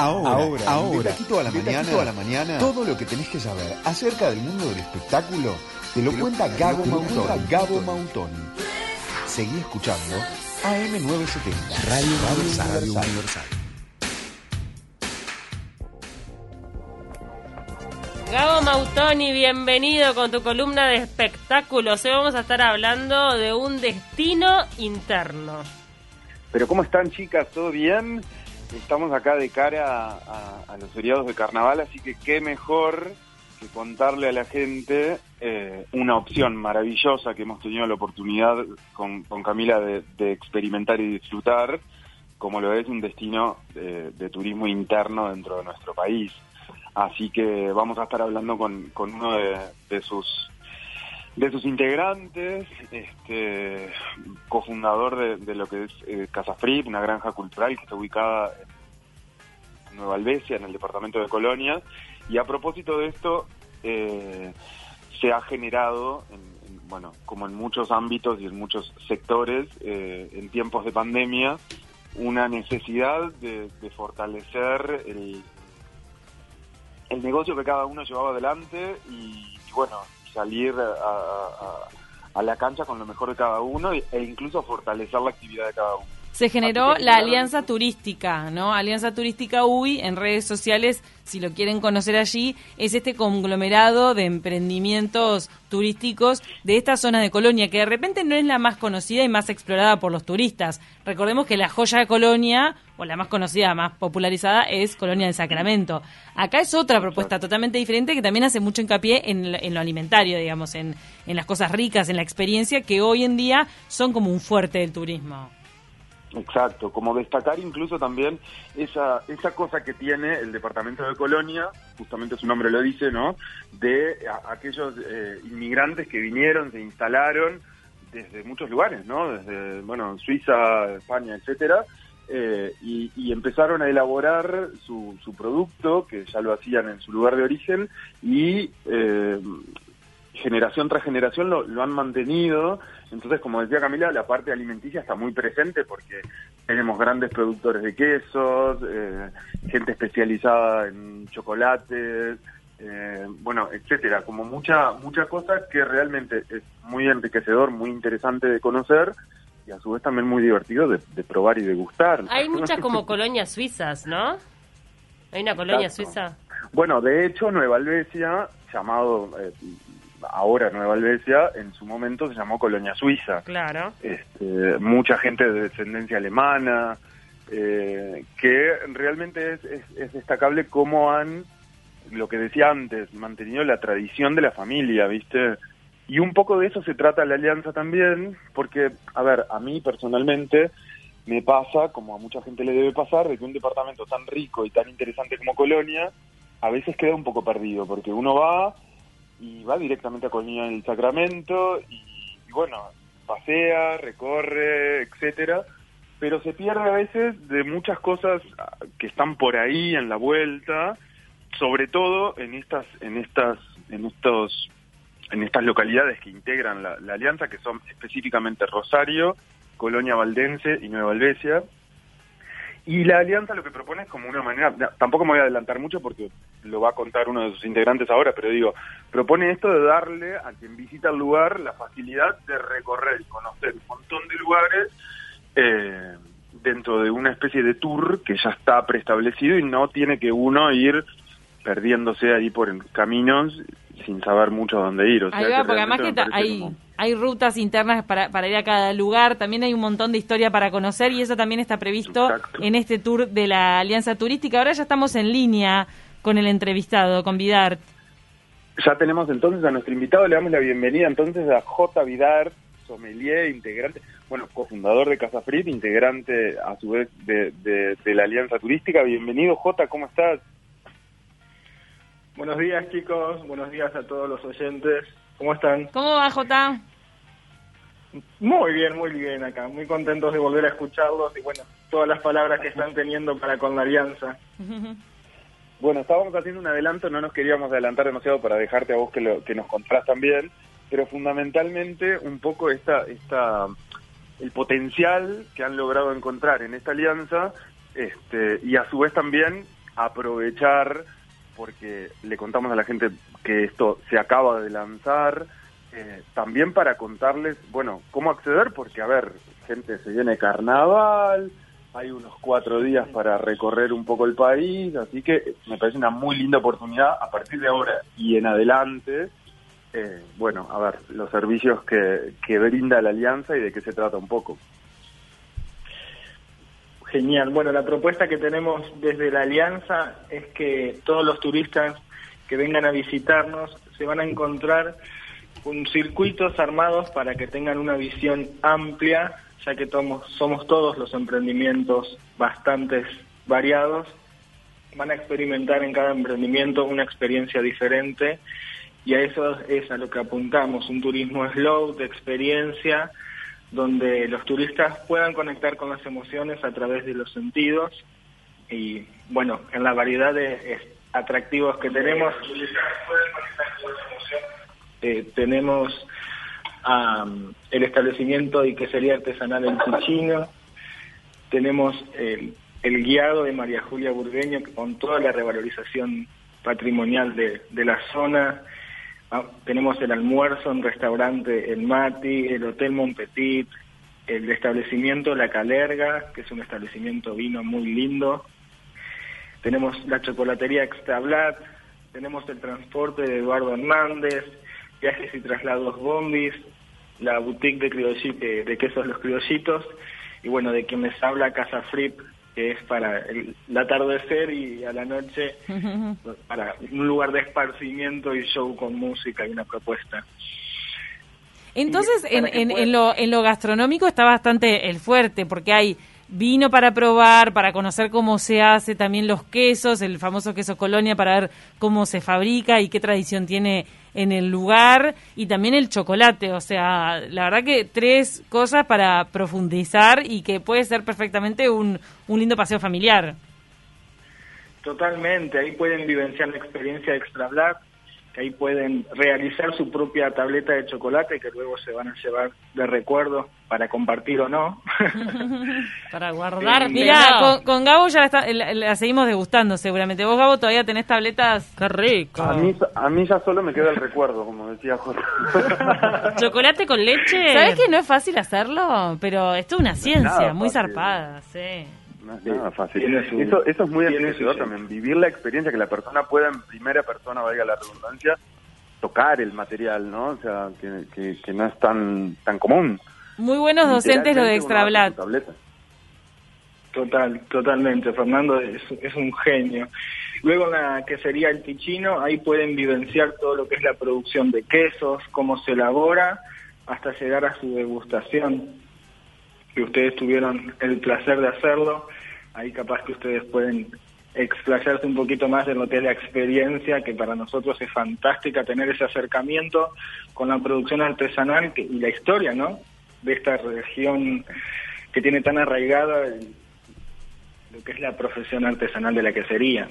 Ahora, ahora, ahora, aquí toda la mañana, toda la mañana, todo lo que tenés que saber acerca del mundo del espectáculo te lo, cuenta Gabo Mautoni. Gabo Mautoni. Seguí escuchando AM970, Radio, Radio Universal. Gabo Mautoni, bienvenido con tu columna de espectáculos. Hoy vamos a estar hablando de un destino interno. Pero ¿cómo están chicas? ¿Todo bien? Estamos acá de cara a, los feriados de carnaval, así que qué mejor que contarle a la gente eh, una opción maravillosa que hemos tenido la oportunidad con, Camila de, experimentar y disfrutar, como lo es un destino de, turismo interno dentro de nuestro país. Así que vamos a estar hablando con, uno de sus de sus integrantes, este, cofundador de, lo que es eh, Casa Free, una granja cultural que está ubicada en Nueva Albesia, en el departamento de Colonia. Y a propósito de esto, eh, se ha generado, bueno, como en muchos ámbitos y en muchos sectores, eh, en tiempos de pandemia, una necesidad de, fortalecer el, el negocio que cada uno llevaba adelante y bueno, salir a, la cancha con lo mejor de cada uno e incluso fortalecer la actividad de cada uno. Se generó la Alianza Turística, ¿no? Alianza Turística UI en redes sociales, si lo quieren conocer allí, es este conglomerado de emprendimientos turísticos de esta zona de Colonia, que de repente no es la más conocida y más explorada por los turistas. Recordemos que la joya de Colonia, o la más conocida, más popularizada, es Colonia del Sacramento. Acá es otra propuesta totalmente diferente que también hace mucho hincapié en, lo alimentario, digamos, en, en las cosas ricas, en la experiencia, que hoy en día son como un fuerte del turismo. Exacto, como destacar incluso también esa, esa cosa que tiene el departamento de Colonia, justamente su nombre lo dice, ¿no? De aquellos eh, inmigrantes que vinieron, se instalaron desde muchos lugares, ¿no? Desde, bueno, Suiza, España, etcétera, eh, y, empezaron a elaborar su, su producto, que ya lo hacían en su lugar de origen, y eh, generación tras generación lo, lo han mantenido. Entonces, como decía Camila, la parte alimenticia está muy presente porque tenemos grandes productores de quesos, eh, gente especializada en chocolates, eh, bueno, etcétera, como mucha mucha cosa que realmente es muy enriquecedor, muy interesante de conocer y a su vez también muy divertido de, probar y de gustar. Hay muchas como colonias suizas, ¿no? Hay una colonia suiza. Bueno, de hecho, Nueva Albesia, llamado eh, ahora Nueva Albesia, en su momento se llamó Colonia Suiza. Claro. Este, mucha gente de descendencia alemana, eh, que realmente es, es, destacable cómo han, lo que decía antes, mantenido la tradición de la familia, ¿viste? Y un poco de eso se trata la alianza también, porque, a ver, a mí personalmente me pasa, como a mucha gente le debe pasar, de que un departamento tan rico y tan interesante como Colonia, a veces queda un poco perdido, porque uno va y va directamente a Colonia del Sacramento y, bueno, pasea, recorre, etcétera, pero se pierde a veces de muchas cosas que están por ahí en la vuelta, sobre todo en estas, en estas, en estos, en estas localidades que integran la, la alianza, que son específicamente Rosario, Colonia Valdense y Nueva Albesia, y la alianza lo que propone es como una manera, tampoco me voy a adelantar mucho porque lo va a contar uno de sus integrantes ahora, pero digo, propone esto de darle a quien visita el lugar la facilidad de recorrer y conocer un montón de lugares eh, dentro de una especie de tour que ya está preestablecido y no tiene que uno ir perdiéndose ahí por caminos sin saber mucho a dónde ir. O sea, porque además que hay, hay rutas internas para, para ir a cada lugar, también hay un montón de historia para conocer y eso también está previsto en este tour de la Alianza Turística. Ahora ya estamos en línea con el entrevistado, con Vidart. Ya tenemos entonces a nuestro invitado, le damos la bienvenida entonces a J. Vidart, sommelier, integrante, bueno, cofundador de Casa Frit, integrante a su vez de, de la Alianza Turística. Bienvenido, J, ¿cómo estás? Buenos días, chicos. Buenos días a todos los oyentes. ¿Cómo están? ¿Cómo va, Jota? Muy bien, muy bien acá. Muy contentos de volver a escucharlos y, bueno, todas las palabras que están teniendo para con la alianza. Bueno, estábamos haciendo un adelanto, no nos queríamos adelantar demasiado para dejarte a vos que, lo, que nos contás también, pero fundamentalmente un poco esta, esta, el potencial que han logrado encontrar en esta alianza este, y a su vez también aprovechar porque le contamos a la gente que esto se acaba de lanzar, eh, también para contarles, bueno, cómo acceder, porque a ver, gente se viene carnaval, hay unos cuatro días para recorrer un poco el país, así que me parece una muy linda oportunidad a partir de ahora y en adelante. Eh, bueno, a ver, los servicios que, que brinda la alianza y de qué se trata un poco. Genial. Bueno, la propuesta que tenemos desde la Alianza es que todos los turistas que vengan a visitarnos se van a encontrar con circuitos armados para que tengan una visión amplia, ya que somos todos los emprendimientos bastantes variados. Van a experimentar en cada emprendimiento una experiencia diferente y a eso es a lo que apuntamos, un turismo slow, de experiencia, donde los turistas puedan conectar con las emociones a través de los sentidos y bueno, en la variedad de atractivos que tenemos, eh, tenemos el establecimiento y que sería artesanal en Ticino, tenemos el, el, guiado de María Julia Burgueño con toda la revalorización patrimonial de, de la zona, Ah, tenemos el almuerzo en restaurante El Mati, el Hotel Montpetit, el establecimiento La Calerga, que es un establecimiento vino muy lindo. Tenemos la chocolatería Extrablat, tenemos el transporte de Eduardo Hernández, viajes y traslados Bombis, la boutique de, de, de quesos Los Criollitos, y bueno, de quien les habla Casa Frip, que es para el, atardecer y a la noche para un lugar de esparcimiento y show con música y una propuesta. Entonces, en, en, lo, en lo gastronómico está bastante el fuerte, porque hay vino para probar, para conocer cómo se hace, también los quesos, el famoso queso colonia para ver cómo se fabrica y qué tradición tiene en el lugar, y también el chocolate, o sea, la verdad que tres cosas para profundizar y que puede ser perfectamente un, un lindo paseo familiar. Totalmente, ahí pueden vivenciar la experiencia de Extra Black, que ahí pueden realizar su propia tableta de chocolate que luego se van a llevar de recuerdo para compartir o no. para guardar. Mira, con, Gabo ya la, seguimos degustando seguramente. Vos, Gabo, todavía tenés tabletas. Qué rico. A mí, a mí ya solo me queda el recuerdo, como decía Jorge. ¿Chocolate con leche? ¿Sabés que no es fácil hacerlo? Pero esto es una ciencia, muy zarpada, sí nada fácil. Eso, eso es muy enriquecedor también, vivir la experiencia que la persona pueda en primera persona, valga la redundancia, tocar el material, ¿no? O sea, que, que, no es tan, tan común. Muy buenos docentes lo de Extrablat. Total, totalmente. Fernando es, es un genio. Luego la que sería el Ticino, ahí pueden vivenciar todo lo que es la producción de quesos, cómo se elabora, hasta llegar a su degustación, que ustedes tuvieron el placer de hacerlo ahí capaz que ustedes pueden explayarse un poquito más de lo que es la experiencia, que para nosotros es fantástica tener ese acercamiento con la producción artesanal y la historia, ¿no? De esta región que tiene tan arraigada lo que es la profesión artesanal de la quesería.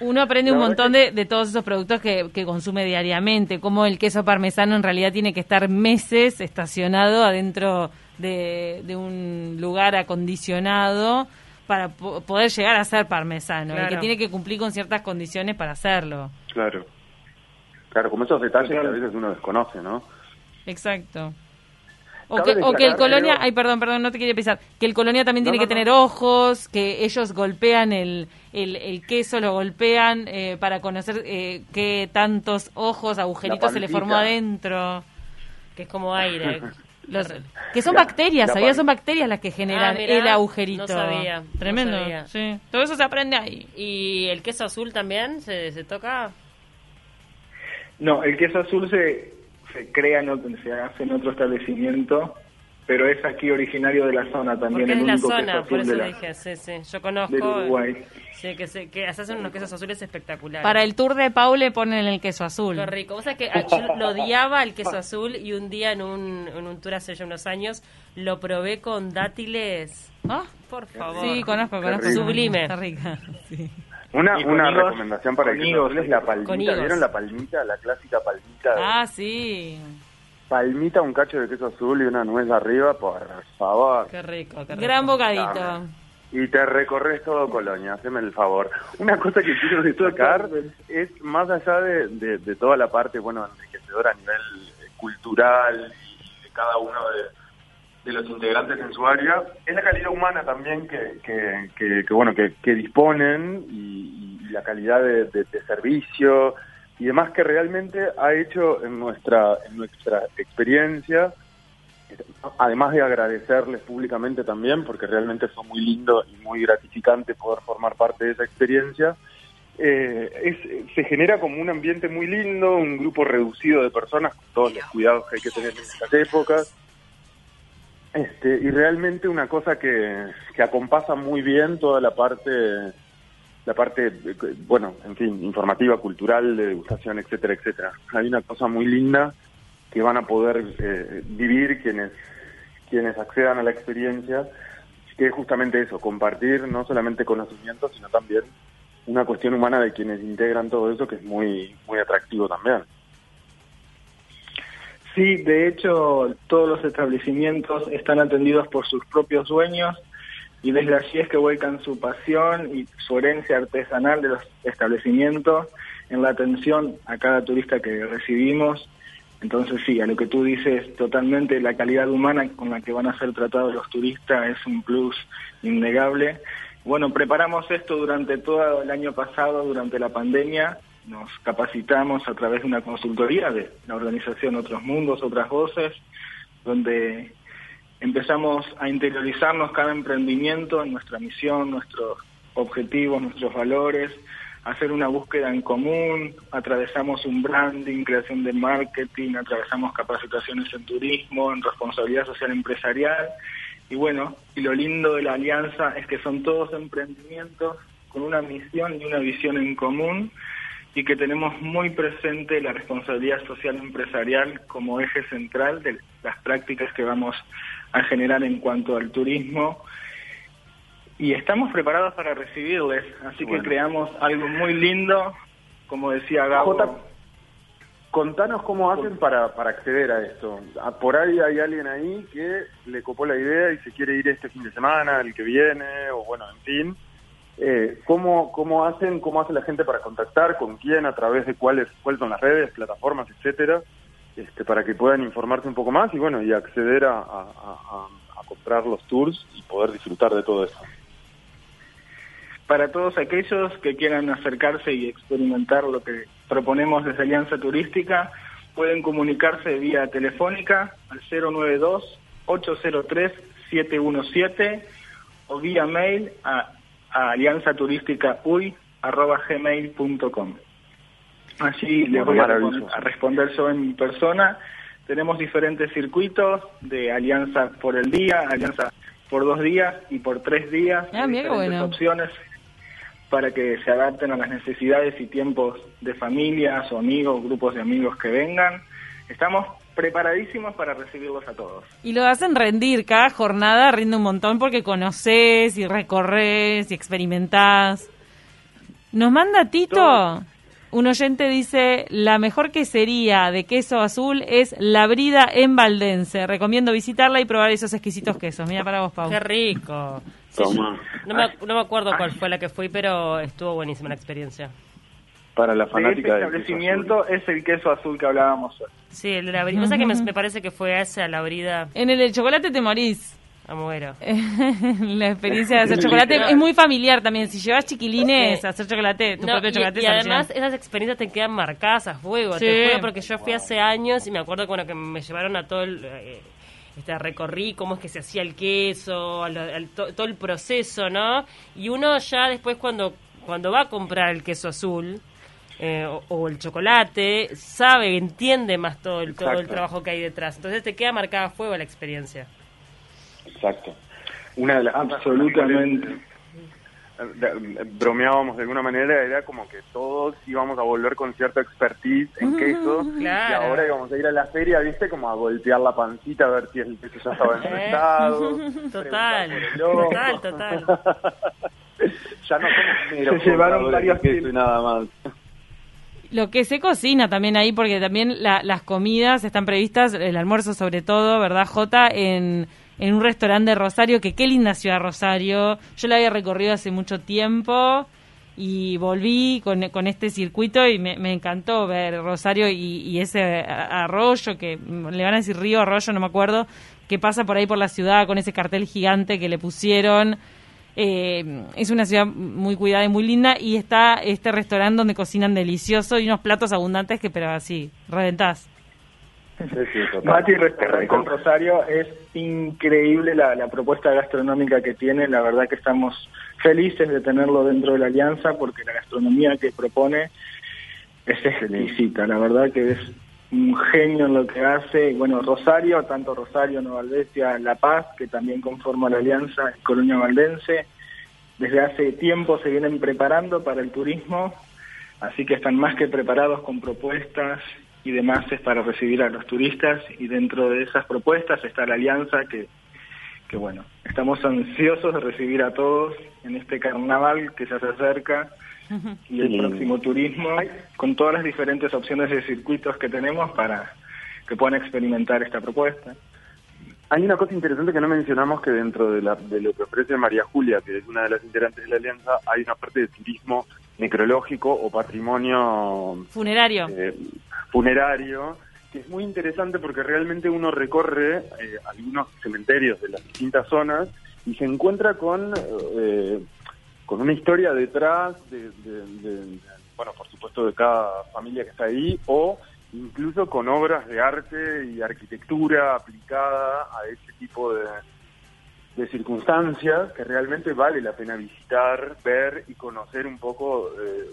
Uno aprende un montón de, de, todos esos productos que, que, consume diariamente, como el queso parmesano en realidad tiene que estar meses estacionado adentro de, de un lugar acondicionado para poder llegar a ser parmesano y que tiene que cumplir con ciertas condiciones para hacerlo. Claro. Claro, como esos detalles que a veces uno desconoce, ¿no? Exacto. O que, o que, el colonia, ay perdón, perdón, no te quería pisar, que el colonia también tiene que tener ojos, que ellos golpean el, el, queso, lo golpean eh, para conocer eh, qué tantos ojos, agujeritos se le formó adentro, que es como aire. que son bacterias, ¿sabías? Son bacterias las que generan ah, el agujerito. No sabía. Tremendo. Sí. Todo eso se aprende ahí. ¿Y el queso azul también se, se toca? No, el queso azul se, se crea, en, se hace en otro establecimiento pero es aquí originario de la zona también. Porque es la zona, por eso dije, sí, sí. Yo conozco. Sí, que, se, que hacen unos quesos azules espectaculares. Para el tour de Paule ponen el queso azul. Qué rico. O sea que ah, yo lo odiaba el queso azul y un día en un, en un tour hace ya unos años lo probé con dátiles. ¿Ah? Por favor. Sí, conozco, conozco. Sublime. Está rica. Sí. Una, una recomendación para el queso azul es la palmita. ¿Vieron la palmita? La clásica palmita. Ah, sí palmita, un cacho de queso azul y una nuez arriba, por favor. Qué rico, qué rico. Gran bocadito. y te recorres todo Colonia, haceme el favor. Una cosa que quiero destacar es, más allá de, de, toda la parte, bueno, enriquecedora a nivel cultural y de cada uno de, los integrantes en su área, es la calidad humana también que, que, bueno, que, disponen y, y, la calidad de, servicio y demás que realmente ha hecho en nuestra, en nuestra experiencia además de agradecerles públicamente también, porque realmente fue muy lindo y muy gratificante poder formar parte de esa experiencia, eh, se genera como un ambiente muy lindo, un grupo reducido de personas, con todos los cuidados que hay que tener en estas épocas, este, y realmente una cosa que, que acompasa muy bien toda la parte la parte, bueno, en fin, informativa, cultural, de degustación, etcétera, etcétera. Hay una cosa muy linda que van a poder eh, vivir quienes quienes accedan a la experiencia, que es justamente eso, compartir no solamente conocimientos, sino también una cuestión humana de quienes integran todo eso, que es muy, muy atractivo también. Sí, de hecho, todos los establecimientos están atendidos por sus propios dueños y desde allí es que vuelcan su pasión y su herencia artesanal de los establecimientos en la atención a cada turista que recibimos entonces sí, a lo que tú dices, totalmente la calidad humana con la que van a ser tratados los turistas es un plus innegable. Bueno, preparamos esto durante todo el año pasado, durante la pandemia, nos capacitamos a través de una consultoría de la organización Otros Mundos, Otras Voces, donde empezamos a interiorizarnos cada emprendimiento en nuestra misión, nuestros objetivos, nuestros valores, hacer una búsqueda en común, atravesamos un branding, creación de marketing, atravesamos capacitaciones en turismo, en responsabilidad social empresarial. Y bueno, y lo lindo de la alianza es que son todos emprendimientos con una misión y una visión en común y que tenemos muy presente la responsabilidad social empresarial como eje central de las prácticas que vamos a generar en cuanto al turismo y estamos preparados para recibirles, así que creamos algo muy lindo, como decía Gabo. contanos cómo hacen para, para acceder a esto. Ah, por ahí hay alguien ahí que le copó la idea y se quiere ir este fin de semana, el que viene, o bueno, en fin. Eh, ¿cómo, ¿Cómo hacen, cómo hace la gente para contactar, con quién, a través de cuáles, cuáles son las redes, plataformas, etcétera, este, para que puedan informarse un poco más y bueno, y acceder a, a comprar los tours y poder disfrutar de todo eso? para todos aquellos que quieran acercarse y experimentar lo que proponemos desde Alianza Turística, pueden comunicarse vía telefónica al 092-803-717 o vía mail a, a alianzaturísticauy.gmail.com. Allí les voy a, responder yo en persona. Tenemos diferentes circuitos de alianza por el día, alianza por dos días y por tres días. Ah, diferentes opciones para que se adapten a las necesidades y tiempos de familias o amigos, grupos de amigos que vengan. Estamos preparadísimos para recibirlos a todos. Y lo hacen rendir, cada jornada rinde un montón porque conoces y recorres y experimentás. Nos manda Tito, un oyente dice, la mejor quesería de queso azul es La Brida en Valdense. Recomiendo visitarla y probar esos exquisitos quesos. Mira para vos, Pau. Qué rico no, me, no me acuerdo cuál fue la que fui, pero estuvo buenísima la experiencia. Para la fanática de este establecimiento es el queso azul que hablábamos hoy. Sí, el de la brida. que me, parece que fue esa, la brida. En el de chocolate te morís. A muero. la experiencia de hacer chocolate es muy familiar también. Si llevas chiquilines a hacer chocolate, tu propio chocolate Y, y además esas experiencias te quedan marcadas a fuego. Te juro porque yo fui hace años y me acuerdo bueno, que me llevaron a todo el... Eh, este, recorrí cómo es que se hacía el queso, todo el proceso, ¿no? Y uno ya después cuando, cuando va a comprar el queso azul eh, o, el chocolate, sabe, entiende más todo el, todo el trabajo que hay detrás. Entonces te queda marcada a fuego la experiencia. Exacto. Una de las Absolutamente bromeábamos de alguna manera, era como que todos íbamos a volver con cierta expertise en queso y ahora íbamos a ir a la feria, viste, como a golpear la pancita a ver si el queso ya estaba enrestado. total, total, total. ya no somos Se llevaron varios queso y nada más. Lo que se cocina también ahí, porque también las comidas están previstas, el almuerzo sobre todo, ¿verdad, Jota? En en un restaurante de Rosario, que qué linda ciudad Rosario. Yo la había recorrido hace mucho tiempo y volví con, con este circuito y me, encantó ver Rosario y, ese arroyo que le van a decir río, arroyo, no me acuerdo, que pasa por ahí por la ciudad con ese cartel gigante que le pusieron. Eh, es una ciudad muy cuidada y muy linda y está este restaurante donde cocinan delicioso y unos platos abundantes que pero así, reventás. Mati, con Rosario, es increíble la, la propuesta gastronómica que tiene, la verdad que estamos felices de tenerlo dentro de la alianza porque la gastronomía que propone es exquisita, la verdad que es un genio en lo que hace, bueno, Rosario, tanto Rosario, Nueva La Paz, que también conforma la alianza Colonia Valdense, desde hace tiempo se vienen preparando para el turismo, así que están más que preparados con propuestas y demás para recibir a los turistas y dentro de esas propuestas está la alianza que que bueno, estamos ansiosos de recibir a todos en este carnaval que se hace acerca y el próximo turismo con todas las diferentes opciones de circuitos que tenemos para que puedan experimentar esta propuesta. Hay una cosa interesante que no mencionamos que dentro de, la, de lo que ofrece María Julia, que es una de las integrantes de la alianza, hay una parte de turismo necrológico o patrimonio funerario. Eh, funerario que es muy interesante porque realmente uno recorre eh, algunos cementerios de las distintas zonas y se encuentra con, eh, con una historia detrás de, bueno, por supuesto, de cada familia que está ahí o incluso con obras de arte y arquitectura aplicada a ese tipo de, de circunstancias que realmente vale la pena visitar, ver y conocer un poco eh,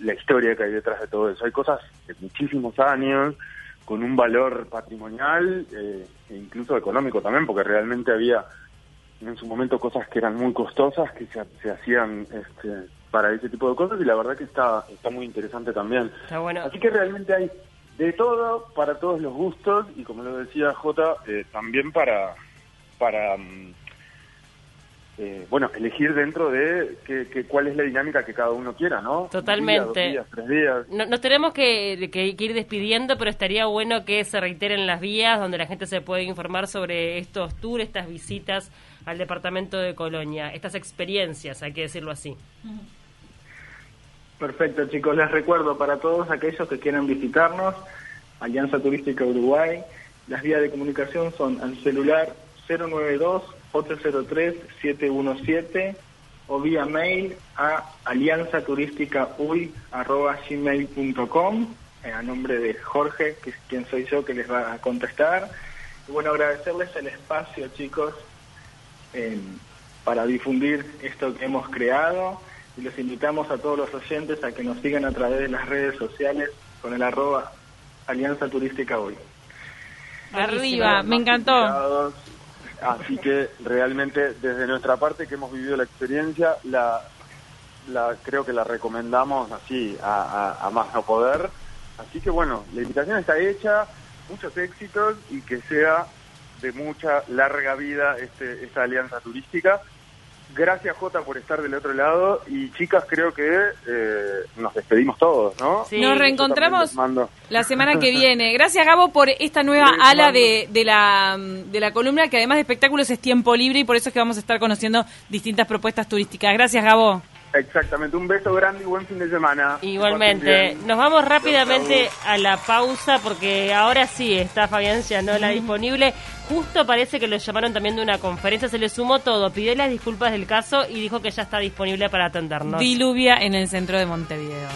la historia que hay detrás de todo eso. Hay cosas de muchísimos años, con un valor patrimonial eh, e incluso económico también, porque realmente había en su momento cosas que eran muy costosas que se, hacían este, para ese tipo de cosas y la verdad que está, está muy interesante también. Así que realmente hay de todo para todos los gustos y como lo decía Jota, eh, también para, para mm, eh, bueno, elegir dentro de que, cuál es la dinámica que cada uno quiera, ¿no? Totalmente. días, tres días. No, nos tenemos que, ir despidiendo, pero estaría bueno que se reiteren las vías donde la gente se puede informar sobre estos tours, estas visitas al departamento de Colonia, estas experiencias, hay que decirlo así. Perfecto, chicos. Les recuerdo para todos aquellos que quieran visitarnos, Alianza Turística Uruguay, las vías de comunicación son al celular 092 803-717 o vía mail a alianzaturísticauy.gmail.com eh, a nombre de Jorge, que es quien soy yo que les va a contestar. Y bueno, agradecerles el espacio, chicos, para difundir esto que hemos creado y los invitamos a todos los oyentes a que nos sigan a través de las redes sociales con el arroba Alianza Turística Hoy. Arriba, me encantó. Así que realmente desde nuestra parte que hemos vivido la experiencia, la, la creo que la recomendamos así a, más no poder. Así que bueno, la invitación está hecha, muchos éxitos y que sea de mucha larga vida este, esta alianza turística. Gracias Jota por estar del otro lado y chicas creo que eh, nos despedimos todos, ¿no? Sí. Nos reencontramos la semana que viene. Gracias Gabo por esta nueva ala de, de, la, de la columna que además de espectáculos es tiempo libre y por eso es que vamos a estar conociendo distintas propuestas turísticas. Gracias Gabo. Exactamente, un beso grande y buen fin de semana. Igualmente. Nos vamos rápidamente a la pausa porque ahora sí está Fabián Cianola disponible. Justo parece que lo llamaron también de una conferencia, se le sumó todo, pidió las disculpas del caso y dijo que ya está disponible para atendernos. Diluvia en el centro de Montevideo.